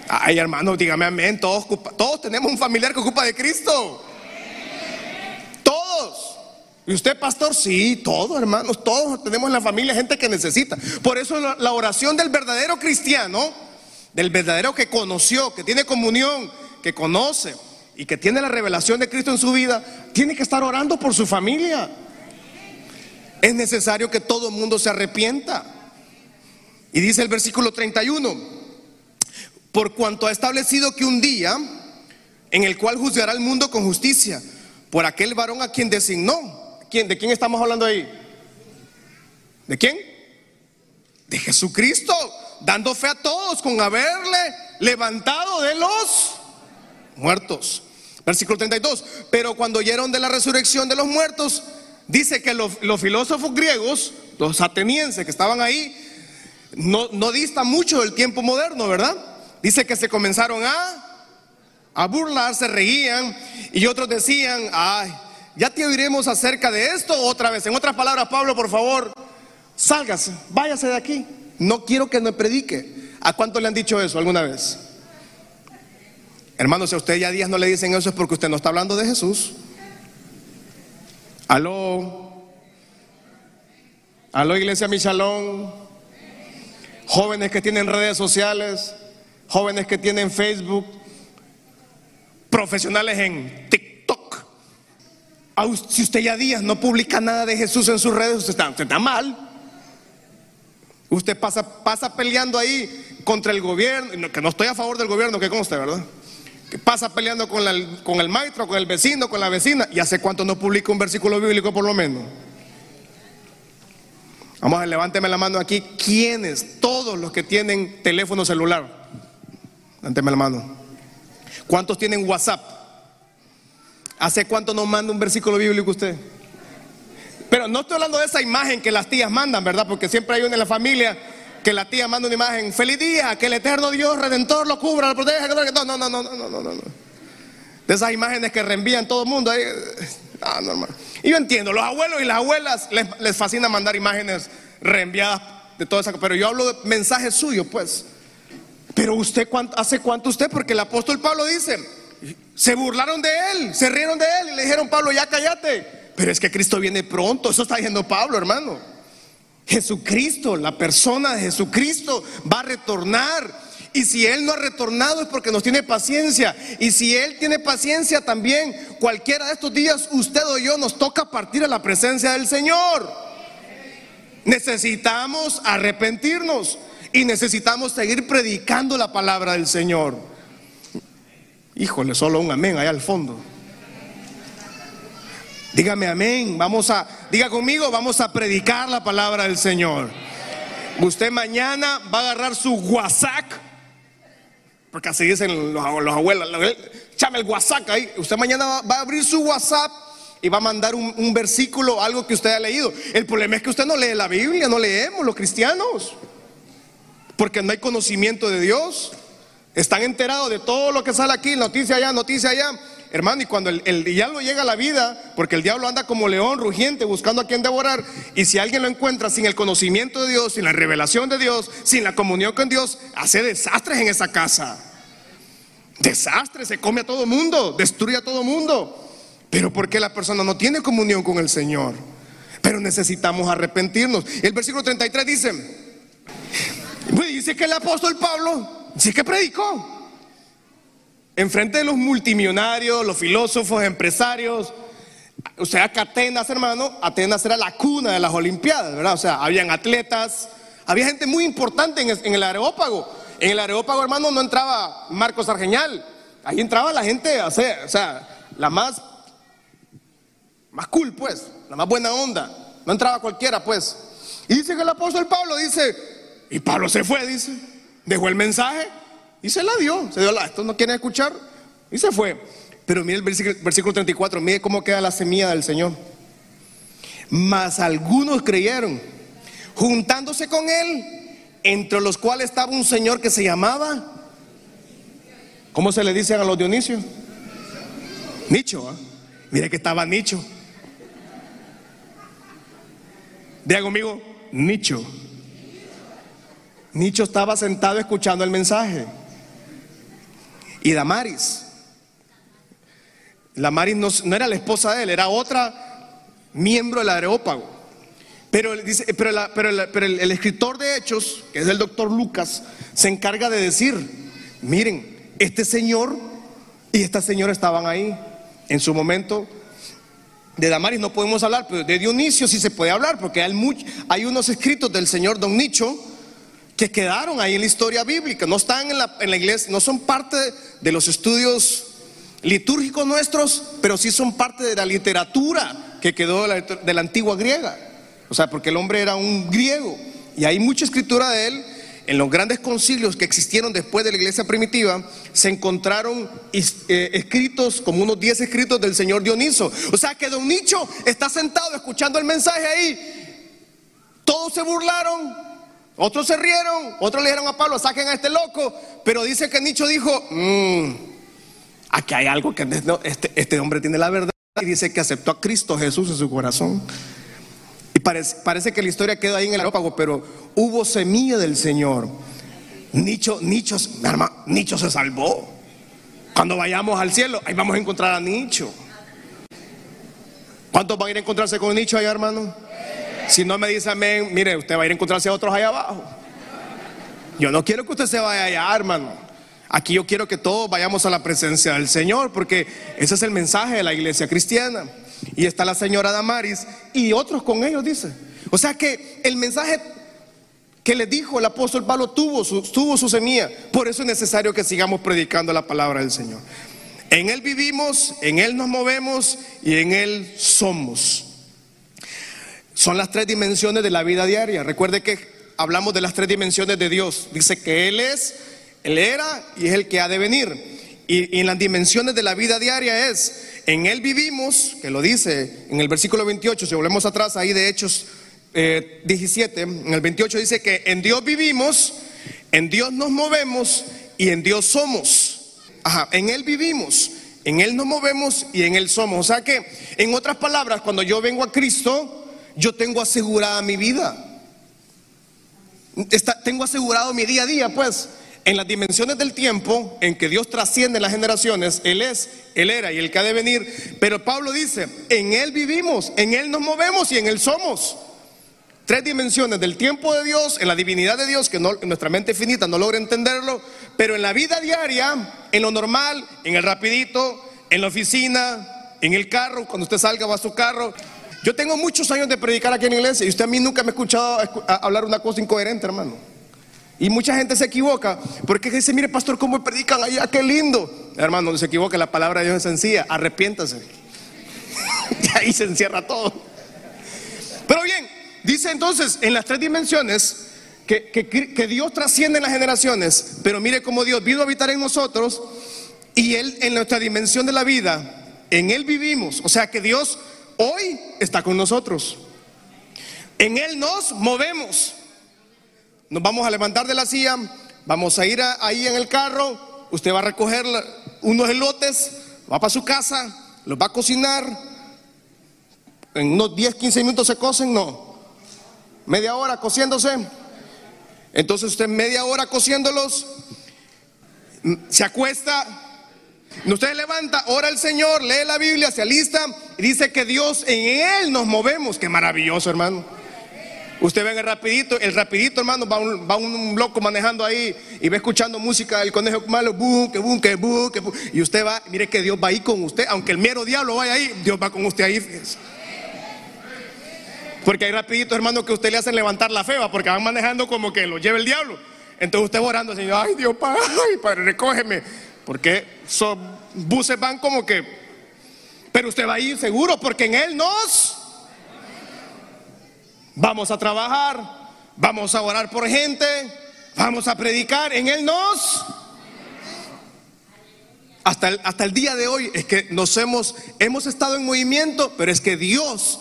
Ay, hermanos, dígame amén. Todos, todos tenemos un familiar que ocupa de Cristo. Todos. ¿Y usted, pastor? Sí, todos, hermanos. Todos tenemos en la familia gente que necesita. Por eso la oración del verdadero cristiano, del verdadero que conoció, que tiene comunión, que conoce y que tiene la revelación de Cristo en su vida, tiene que estar orando por su familia. Es necesario que todo el mundo se arrepienta. Y dice el versículo 31, por cuanto ha establecido que un día en el cual juzgará al mundo con justicia, por aquel varón a quien designó. ¿Quién, ¿De quién estamos hablando ahí? ¿De quién? De Jesucristo, dando fe a todos con haberle levantado de los muertos. Versículo 32. Pero cuando oyeron de la resurrección de los muertos, dice que los, filósofos griegos, los atenienses que estaban ahí, no, no dista mucho del tiempo moderno, ¿verdad? Dice que se comenzaron a, a burlar, se reían y otros decían, ay, ya te oiremos acerca de esto otra vez. En otras palabras, Pablo, por favor, sálgase, váyase de aquí. No quiero que me predique. ¿A cuánto le han dicho eso alguna vez? Hermanos, si a usted ya días no le dicen eso es porque usted no está hablando de Jesús. Aló. Aló, Iglesia Michalón. Jóvenes que tienen redes sociales, jóvenes que tienen Facebook, profesionales en TikTok. Si usted ya días no publica nada de Jesús en sus redes, usted está, está mal. Usted pasa, pasa peleando ahí contra el gobierno, que no estoy a favor del gobierno, que conste, ¿verdad? pasa peleando con, con el maestro, con el vecino, con la vecina. ¿Y hace cuánto no publica un versículo bíblico por lo menos? Vamos a levánteme la mano aquí. ¿Quiénes? Todos los que tienen teléfono celular. Levánteme la mano. ¿Cuántos tienen WhatsApp? ¿Hace cuánto no manda un versículo bíblico usted? Pero no estoy hablando de esa imagen que las tías mandan, ¿verdad? Porque siempre hay una en la familia que la tía manda una imagen, feliz día, que el eterno Dios redentor lo cubra, lo proteja. No, no, no, no, no, no, no. De esas imágenes que reenvían todo el mundo. Ahí, ah, normal. Y yo entiendo, los abuelos y las abuelas les, fascina mandar imágenes reenviadas de todo eso. Pero yo hablo de mensajes suyos, pues. Pero usted, ¿hace cuánto usted? Porque el apóstol Pablo dice, se burlaron de él, se rieron de él y le dijeron, Pablo, ya cállate. Pero es que Cristo viene pronto, eso está diciendo Pablo, hermano. Jesucristo, la persona de Jesucristo va a retornar. Y si Él no ha retornado es porque nos tiene paciencia. Y si Él tiene paciencia también, cualquiera de estos días, usted o yo nos toca partir a la presencia del Señor. Necesitamos arrepentirnos y necesitamos seguir predicando la palabra del Señor. Híjole, solo un amén allá al fondo. Dígame amén. Vamos a, diga conmigo, vamos a predicar la palabra del Señor. Usted mañana va a agarrar su WhatsApp, porque así dicen los, abuelos, chame el WhatsApp ahí. Usted mañana va, a abrir su WhatsApp y va a mandar un, un, versículo, algo que usted ha leído. El problema es que usted no lee la Biblia, no leemos los cristianos, porque no hay conocimiento de Dios. Están enterados de todo lo que sale aquí, noticia allá, noticia allá Hermano, y cuando el, diablo llega a la vida, porque el diablo anda como león rugiente buscando a quien devorar, y si alguien lo encuentra sin el conocimiento de Dios, sin la revelación de Dios, sin la comunión con Dios, hace desastres en esa casa. Desastres, se come a todo mundo, destruye a todo mundo. Pero porque la persona no tiene comunión con el Señor. Pero necesitamos arrepentirnos. El versículo 33 dice, dice que el apóstol Pablo, sí que predicó. Enfrente de los multimillonarios, los filósofos, empresarios, o sea, que Atenas, hermano, Atenas era la cuna de las Olimpiadas, ¿verdad? O sea, habían atletas, había gente muy importante en, el Areópago. En el Areópago, hermano, no entraba Marcos Argeñal, ahí entraba la gente, o sea, la más, más cool, pues, la más buena onda. No entraba cualquiera, pues. Y dice que el apóstol Pablo dice, y Pablo se fue, dice, dejó el mensaje y se la dio. Se dio la, esto no quieren escuchar y se fue. Pero mire el versículo, versículo 34, mire cómo queda la semilla del Señor. Mas algunos creyeron, juntándose con él, entre los cuales estaba un señor que se llamaba, ¿cómo se le dice a los Dionisio? Nicho, ¿ah? mire que estaba Nicho. Diga conmigo, Nicho. Nicho estaba sentado escuchando el mensaje. Y Damaris. Damaris no, era la esposa de él, era otra miembro del Areópago. Pero, dice, pero, la- pero pero el, el escritor de Hechos, que es el doctor Lucas, se encarga de decir, miren, este señor y esta señora estaban ahí en su momento. De Damaris no podemos hablar, pero de Dionisio sí se puede hablar, porque hay, much- hay unos escritos del señor Don Nicho que quedaron ahí en la historia bíblica, no están en la, iglesia, no son parte de los estudios litúrgicos nuestros, pero sí son parte de la literatura que quedó de la, antigua griega. O sea, porque el hombre era un griego y hay mucha escritura de él. En los grandes concilios que existieron después de la iglesia primitiva, se encontraron eh, escritos, como unos 10 escritos del señor Dioniso. O sea que Don Nicho está sentado escuchando el mensaje ahí. Todos se burlaron, otros se rieron, otros le dijeron a Pablo, saquen a este loco. Pero dice que Nicho dijo, "Mm, aquí hay algo que este, este hombre tiene la verdad. Y dice que aceptó a Cristo Jesús en su corazón. Y parece, que la historia quedó ahí en el aerópago, pero hubo semilla del Señor. Nicho, Nicho, hermano, Nicho se salvó. Cuando vayamos al cielo, ahí vamos a encontrar a Nicho. ¿Cuántos van a ir a encontrarse con Nicho allá, hermano? Si no me dice amén, mire, usted va a ir a encontrarse a otros allá abajo. Yo no quiero que usted se vaya allá, hermano. Aquí yo quiero que todos vayamos a la presencia del Señor, porque ese es el mensaje de la iglesia cristiana. Y está la señora Damaris y otros con ellos, dice. O sea que el mensaje que le dijo el apóstol Pablo tuvo su, tuvo su semilla. Por eso es necesario que sigamos predicando la palabra del Señor. En Él vivimos, en Él nos movemos y en Él somos. Son las tres dimensiones de la vida diaria. Recuerde que hablamos de las tres dimensiones de Dios. Dice que Él es, Él era y es el que ha de venir. Y, y en las dimensiones de la vida diaria es, en Él vivimos, que lo dice en el versículo 28, si volvemos atrás ahí de Hechos eh, 17, en el 28 dice que en Dios vivimos, en Dios nos movemos y en Dios somos. Ajá, en Él vivimos, en Él nos movemos y en Él somos. O sea que, en otras palabras, cuando yo vengo a Cristo, yo tengo asegurada mi vida. Tengo asegurado mi día a día, pues, en las dimensiones del tiempo en que Dios trasciende las generaciones, Él es, Él era y el que ha de venir. Pero Pablo dice, en Él vivimos, en Él nos movemos y en Él somos. Tres dimensiones del tiempo de Dios, en la divinidad de Dios, que no- nuestra mente finita no logra entenderlo, pero en la vida diaria, en lo normal, en el rapidito, en la oficina, en el carro, cuando usted salga va a su carro. Yo tengo muchos años de predicar aquí en la iglesia y usted a mí nunca me ha escuchado hablar una cosa incoherente, hermano. Y mucha gente se equivoca porque dice, mire pastor, ¿cómo predican allá? Qué lindo. Hermano, no se equivoque, la palabra de Dios es sencilla, arrepiéntase. y ahí se encierra todo. Pero bien, dice entonces en las tres dimensiones que Dios trasciende en las generaciones, pero mire cómo Dios vino a habitar en nosotros y Él en nuestra dimensión de la vida, en Él vivimos. O sea que Dios hoy está con nosotros. En Él nos movemos. Nos vamos a levantar de la silla, vamos a ir a- ahí en el carro, usted va a recoger unos elotes, va para su casa, los va a cocinar, en unos 10, 15 minutos se cocen, no. Media hora cociéndose. Entonces usted media hora cociéndolos, mm, se acuesta, usted se levanta, ora al Señor, lee la Biblia, se alista y dice que Dios en Él nos movemos. Qué maravilloso, hermano. Usted ve el rapidito, el rapidito, hermano, va un, va un loco manejando ahí y va escuchando música del conejo malo, que boom, que. Y usted va, mire que Dios va ahí con usted, aunque el mero diablo vaya ahí, Dios va con usted ahí. Porque hay rapidito, hermano, que usted le hacen levantar la feba, porque van manejando como que lo lleva el diablo. Entonces usted va orando, Señor, ay Dios, ay, Padre, recógeme. Porque esos buses van como que, pero usted va ahí seguro, porque en Él nos vamos a trabajar, vamos a orar por gente, vamos a predicar. En Él nos... Hasta el, hasta el día de hoy es que nos hemos, hemos estado en movimiento, pero es que Dios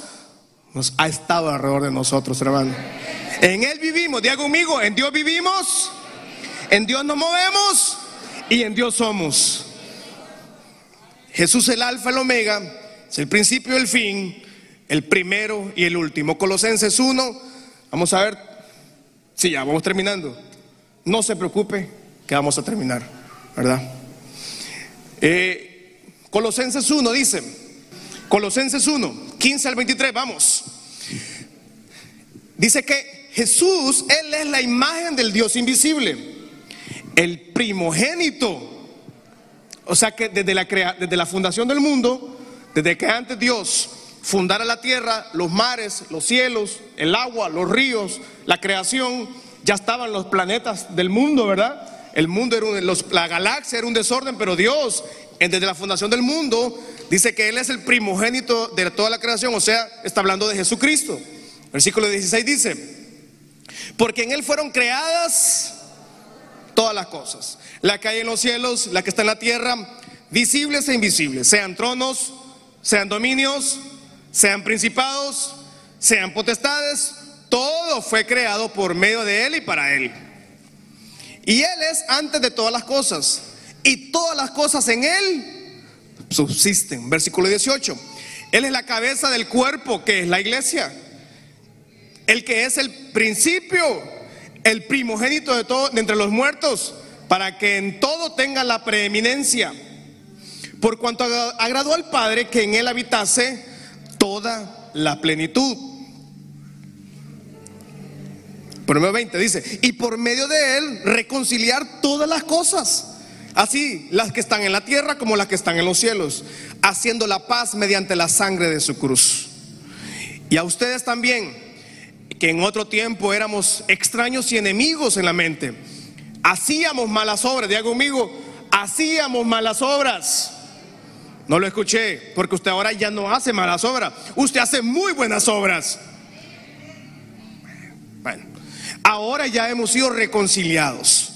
nos ha estado alrededor de nosotros, hermano. En Él vivimos, diga conmigo, en Dios vivimos, en Dios nos movemos y en Dios somos. Jesús el alfa, el omega, es el principio y el fin, el primero y el último. Colosenses 1, vamos a ver, sí, ya vamos terminando. No se preocupe, que vamos a terminar, ¿verdad? Eh, Colosenses 1 dice, Colosenses 1, 15 al 23, vamos. Dice que Jesús, Él es la imagen del Dios invisible, el primogénito. O sea que desde la, desde la fundación del mundo, desde que antes Dios fundara la tierra, los mares, los cielos, el agua, los ríos, la creación, ya estaban los planetas del mundo, ¿verdad? El mundo era un, la galaxia era un desorden, pero Dios, desde la fundación del mundo, dice que Él es el primogénito de toda la creación, o sea, está hablando de Jesucristo. Versículo 16 dice, porque en Él fueron creadas todas las cosas, la que hay en los cielos, la que está en la tierra, visibles e invisibles, sean tronos, sean dominios, sean principados, sean potestades, todo fue creado por medio de Él y para Él. Y Él es antes de todas las cosas. Y todas las cosas en Él subsisten. Versículo 18. Él es la cabeza del cuerpo, que es la iglesia. El que es el principio, el primogénito de todo, de entre los muertos, para que en todo tenga la preeminencia. Por cuanto agradó al Padre que en Él habitase toda la plenitud. Primero 20 dice, y por medio de él reconciliar todas las cosas, así las que están en la tierra como las que están en los cielos, haciendo la paz mediante la sangre de su cruz. Y a ustedes también, que en otro tiempo éramos extraños y enemigos en la mente, hacíamos malas obras, diga conmigo, hacíamos malas obras. No lo escuché, porque usted ahora ya no hace malas obras, usted hace muy buenas obras. ahora ya hemos sido reconciliados.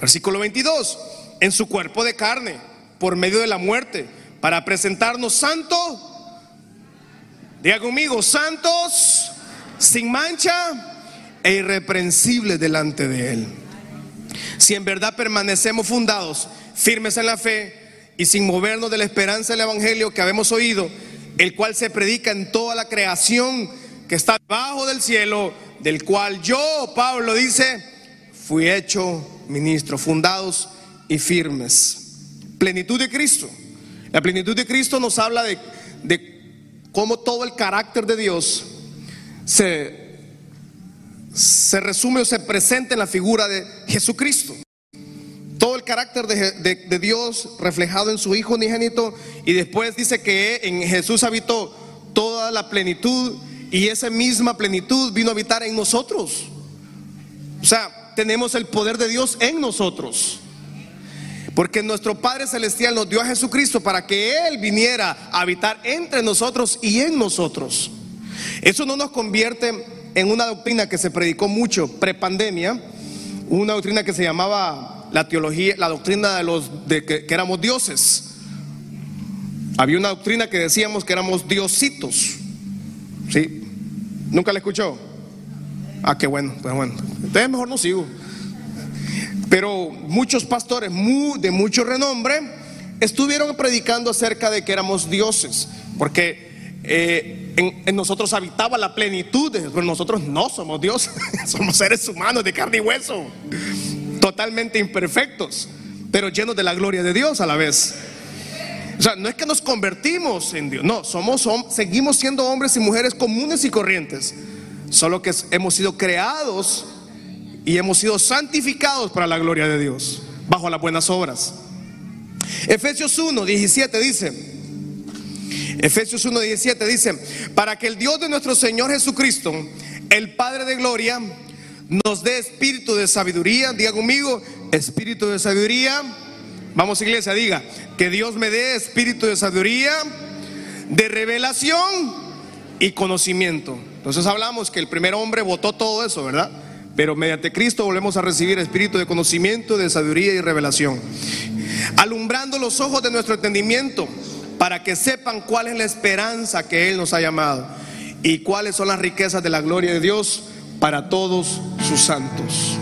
Versículo 22, en su cuerpo de carne, por medio de la muerte, para presentarnos santo, diga conmigo, santos, sin mancha e irreprensibles delante de Él. Si en verdad permanecemos fundados, firmes en la fe y sin movernos de la esperanza del Evangelio que habemos oído, el cual se predica en toda la creación que está debajo del cielo, del cual yo, Pablo dice, fui hecho ministro, fundados y firmes. Plenitud de Cristo. La plenitud de Cristo nos habla de, de cómo todo el carácter de Dios se, se resume o se presenta en la figura de Jesucristo. Todo el carácter de, de, Dios reflejado en su Hijo unigénito y después dice que en Jesús habitó toda la plenitud y esa misma plenitud vino a habitar en nosotros. O sea, tenemos el poder de Dios en nosotros. Porque nuestro Padre Celestial nos dio a Jesucristo para que Él viniera a habitar entre nosotros y en nosotros. Eso no nos convierte en una doctrina que se predicó mucho prepandemia, una doctrina que se llamaba la teología, la doctrina de los de que, éramos dioses. Había una doctrina que decíamos que éramos diositos. ¿Sí? ¿Nunca la escuchó? Ah, qué bueno, pues bueno. Entonces mejor no sigo. Pero muchos pastores de mucho renombre estuvieron predicando acerca de que éramos dioses, porque eh, en, nosotros habitaba la plenitud, pero nosotros no somos dioses, somos seres humanos de carne y hueso, totalmente imperfectos, pero llenos de la gloria de Dios a la vez. O sea, no es que nos convertimos en Dios, no, somos, seguimos siendo hombres y mujeres comunes y corrientes, solo que hemos sido creados y hemos sido santificados para la gloria de Dios, bajo las buenas obras. Efesios 1, 17 dice, Efesios 1, 17 dice, para que el Dios de nuestro Señor Jesucristo, el Padre de Gloria, nos dé espíritu de sabiduría, diga conmigo, espíritu de sabiduría Vamos iglesia, diga, que Dios me dé espíritu de sabiduría, de revelación y conocimiento. Entonces hablamos que el primer hombre votó todo eso, ¿verdad? Pero mediante Cristo volvemos a recibir espíritu de conocimiento, de sabiduría y revelación. Alumbrando los ojos de nuestro entendimiento para que sepan cuál es la esperanza que Él nos ha llamado y cuáles son las riquezas de la gloria de Dios para todos sus santos.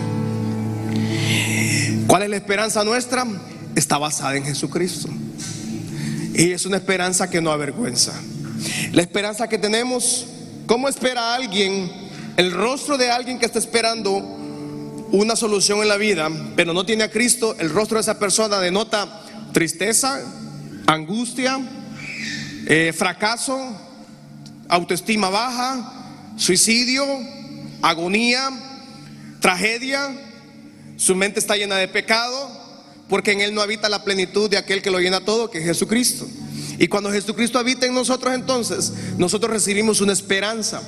¿Cuál es la esperanza nuestra? Está basada en Jesucristo. Y es una esperanza que no avergüenza. La esperanza que tenemos, ¿cómo espera alguien el rostro de alguien que está esperando una solución en la vida, pero no tiene a Cristo? El rostro de esa persona denota tristeza, angustia, eh, fracaso, autoestima baja, suicidio, agonía, tragedia. Su mente está llena de pecado porque en él no habita la plenitud de aquel que lo llena todo, que es Jesucristo. Y cuando Jesucristo habita en nosotros entonces, nosotros recibimos una esperanza.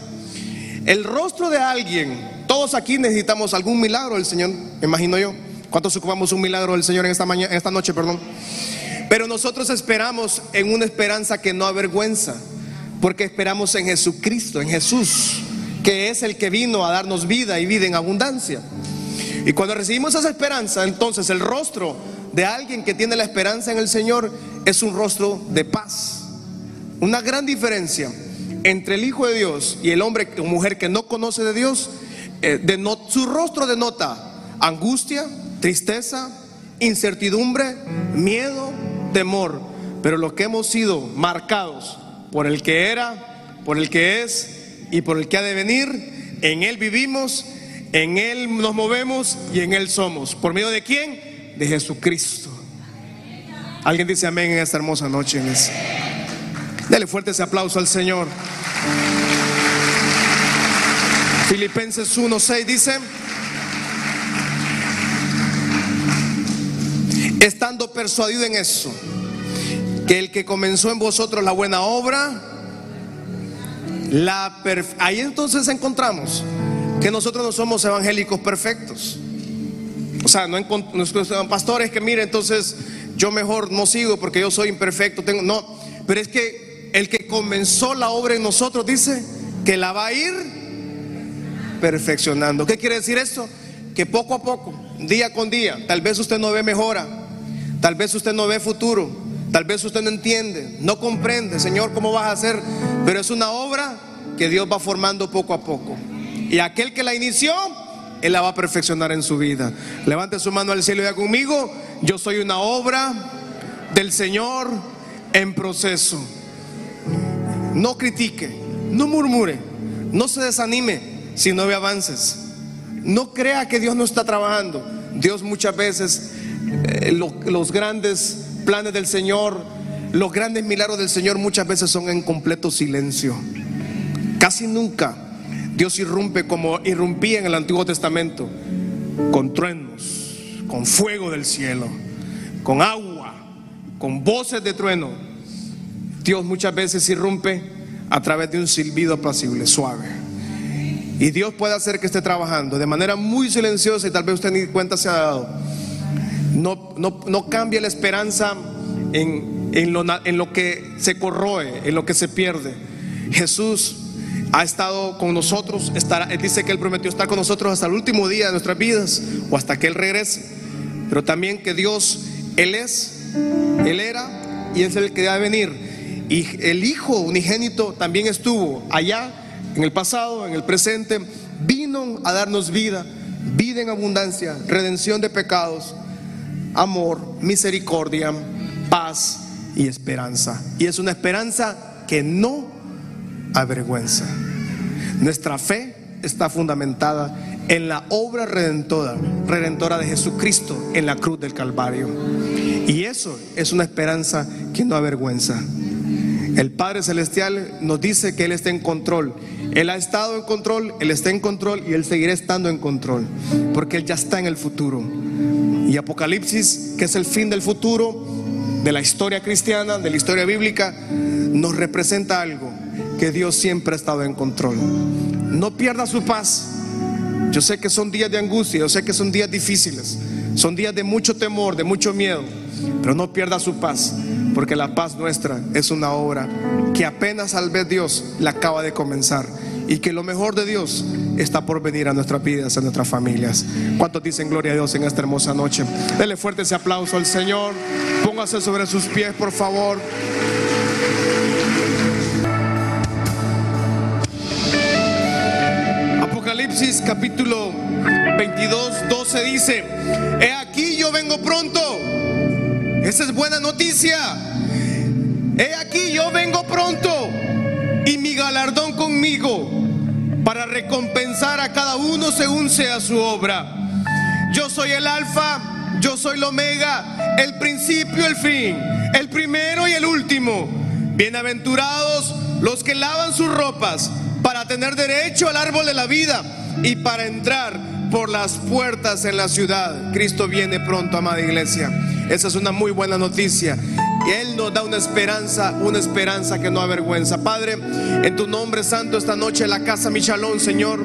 El rostro de alguien, todos aquí necesitamos algún milagro del Señor, me imagino yo. ¿Cuántos ocupamos un milagro del Señor en esta, mañana, en esta noche? Perdón. Pero nosotros esperamos en una esperanza que no avergüenza, porque esperamos en Jesucristo, en Jesús, que es el que vino a darnos vida y vida en abundancia. Y cuando recibimos esa esperanza, entonces el rostro de alguien que tiene la esperanza en el Señor es un rostro de paz. Una gran diferencia entre el Hijo de Dios y el hombre o mujer que no conoce de Dios, eh, su rostro denota angustia, tristeza, incertidumbre, miedo, temor, pero lo que hemos sido marcados por el que era, por el que es y por el que ha de venir, en Él vivimos, en Él nos movemos y en Él somos. ¿Por medio de quién? De Jesucristo. Alguien dice amén en esta hermosa noche. Dale fuerte ese aplauso al Señor. Filipenses 1:6 dice, persuadido en eso, que el que comenzó en vosotros la buena obra, ahí entonces encontramos que nosotros no somos evangélicos perfectos. O sea, no nuestros pastores que mire, entonces yo mejor no sigo porque yo soy imperfecto, tengo no, pero es que el que comenzó la obra en nosotros dice que la va a ir perfeccionando. ¿Qué quiere decir esto? Que poco a poco, día con día, tal vez usted no ve mejora, Tal vez usted no ve futuro, tal vez usted no entiende, no comprende, Señor, cómo vas a hacer, pero es una obra que Dios va formando poco a poco. Y aquel que la inició, Él la va a perfeccionar en su vida. Levante su mano al cielo y diga conmigo, yo soy una obra del Señor en proceso. No critique, no murmure, no se desanime si no ve avances. No crea que Dios no está trabajando. Dios muchas veces eh, los grandes planes del Señor, los grandes milagros del Señor muchas veces son en completo silencio. Casi nunca Dios irrumpe como irrumpía en el Antiguo Testamento, con truenos, con fuego del cielo, con agua, con voces de trueno. Dios muchas veces irrumpe a través de un silbido apacible, suave. Y Dios puede hacer que esté trabajando de manera muy silenciosa y tal vez usted ni cuenta se ha dado no, no, cambia la esperanza en, lo, que se corroe, en lo que se pierde. Jesús ha estado con nosotros, dice que Él prometió estar con nosotros hasta el último día de nuestras vidas o hasta que Él regrese. Pero también que Dios, Él es, Él era y es el que a venir. Y el Hijo unigénito también estuvo allá en el pasado, en el presente, vino a darnos vida, vida en abundancia, redención de pecados amor, misericordia, paz y esperanza. Y es una esperanza que no avergüenza. Nuestra fe está fundamentada en la obra redentora, redentora de Jesucristo en la cruz del Calvario. Y eso es una esperanza que no avergüenza. El Padre Celestial nos dice que Él está en control. Él ha estado en control, Él está en control y Él seguirá estando en control, porque Él ya está en el futuro. Y Apocalipsis, que es el fin del futuro, de la historia cristiana, de la historia bíblica, nos representa algo, que Dios siempre ha estado en control. No pierda su paz. Yo sé que son días de angustia, yo sé que son días difíciles, son días de mucho temor, de mucho miedo, pero no pierda su paz, porque la paz nuestra es una obra que apenas al ver Dios la acaba de comenzar y que lo mejor de Dios está por venir a nuestras vidas, a nuestras familias. ¿Cuántos dicen gloria a Dios en esta hermosa noche? Dele fuerte ese aplauso al Señor. Póngase sobre sus pies, por favor. Apocalipsis capítulo 22, 12 dice, he aquí yo vengo pronto. Esa es buena noticia. He aquí yo vengo pronto y mi galardón conmigo recompensar a cada uno según sea su obra. Yo soy el alfa, yo soy el omega, el principio, el fin, el primero y el último. Bienaventurados los que lavan sus ropas para tener derecho al árbol de la vida y para entrar por las puertas en la ciudad. Cristo viene pronto, amada iglesia. Esa es una muy buena noticia. Y Él nos da una esperanza, una esperanza que no avergüenza. Padre, en tu nombre santo esta noche la casa Michalón, Señor.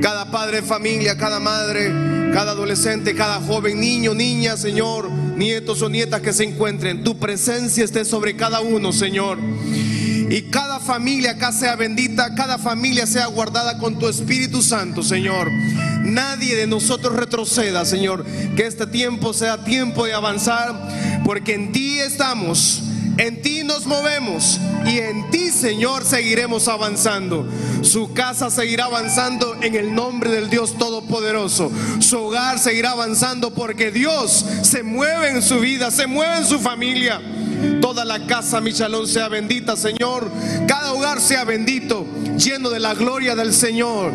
Cada padre de familia, cada madre, cada adolescente, cada joven, niño, niña, Señor, nietos o nietas que se encuentren. Tu presencia esté sobre cada uno, Señor. Y cada familia acá sea bendita, cada familia sea guardada con tu Espíritu Santo, Señor. Nadie de nosotros retroceda, Señor. Que este tiempo sea tiempo de avanzar, porque en ti estamos. En ti nos movemos y en ti, Señor, seguiremos avanzando. Su casa seguirá avanzando en el nombre del Dios Todopoderoso. Su hogar seguirá avanzando porque Dios se mueve en su vida, se mueve en su familia. Toda la casa Michalón sea bendita, Señor. Cada hogar sea bendito, lleno de la gloria del Señor.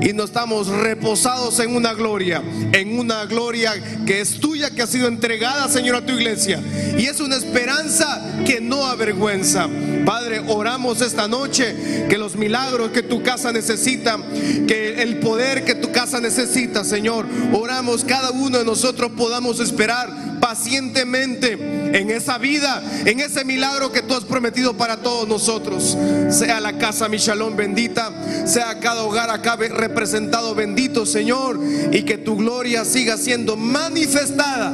Y nos estamos reposados en una gloria, en una gloria que es tuya, que ha sido entregada, Señor, a tu iglesia. Y es una esperanza que no avergüenza. Padre, oramos esta noche que los milagros que tu casa necesita, que el poder que tu casa necesita, Señor, oramos cada uno de nosotros podamos esperar pacientemente en esa vida, en ese milagro que tú has prometido para todos nosotros. Sea la casa Michalón bendita, sea cada hogar acá representado bendito, Señor, y que tu gloria siga siendo manifestada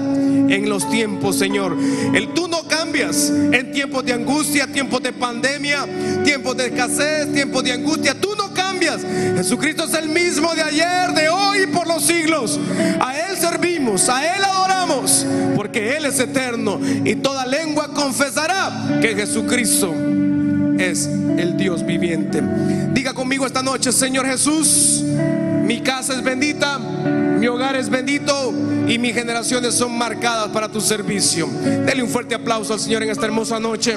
en los tiempos, Señor. El tú no cambias en tiempos de angustia, tiempos de pandemia, tiempos de escasez, tiempos de angustia. Tú no cambias. Jesucristo es el mismo de ayer, de hoy y por los siglos. A Él servimos, a Él adoramos, porque Él es eterno y toda lengua confesará que Jesucristo es el Dios viviente. Diga conmigo esta noche, Señor Jesús, mi casa es bendita, mi hogar es bendito y mis generaciones son marcadas para tu servicio. Dele un fuerte aplauso al Señor en esta hermosa noche.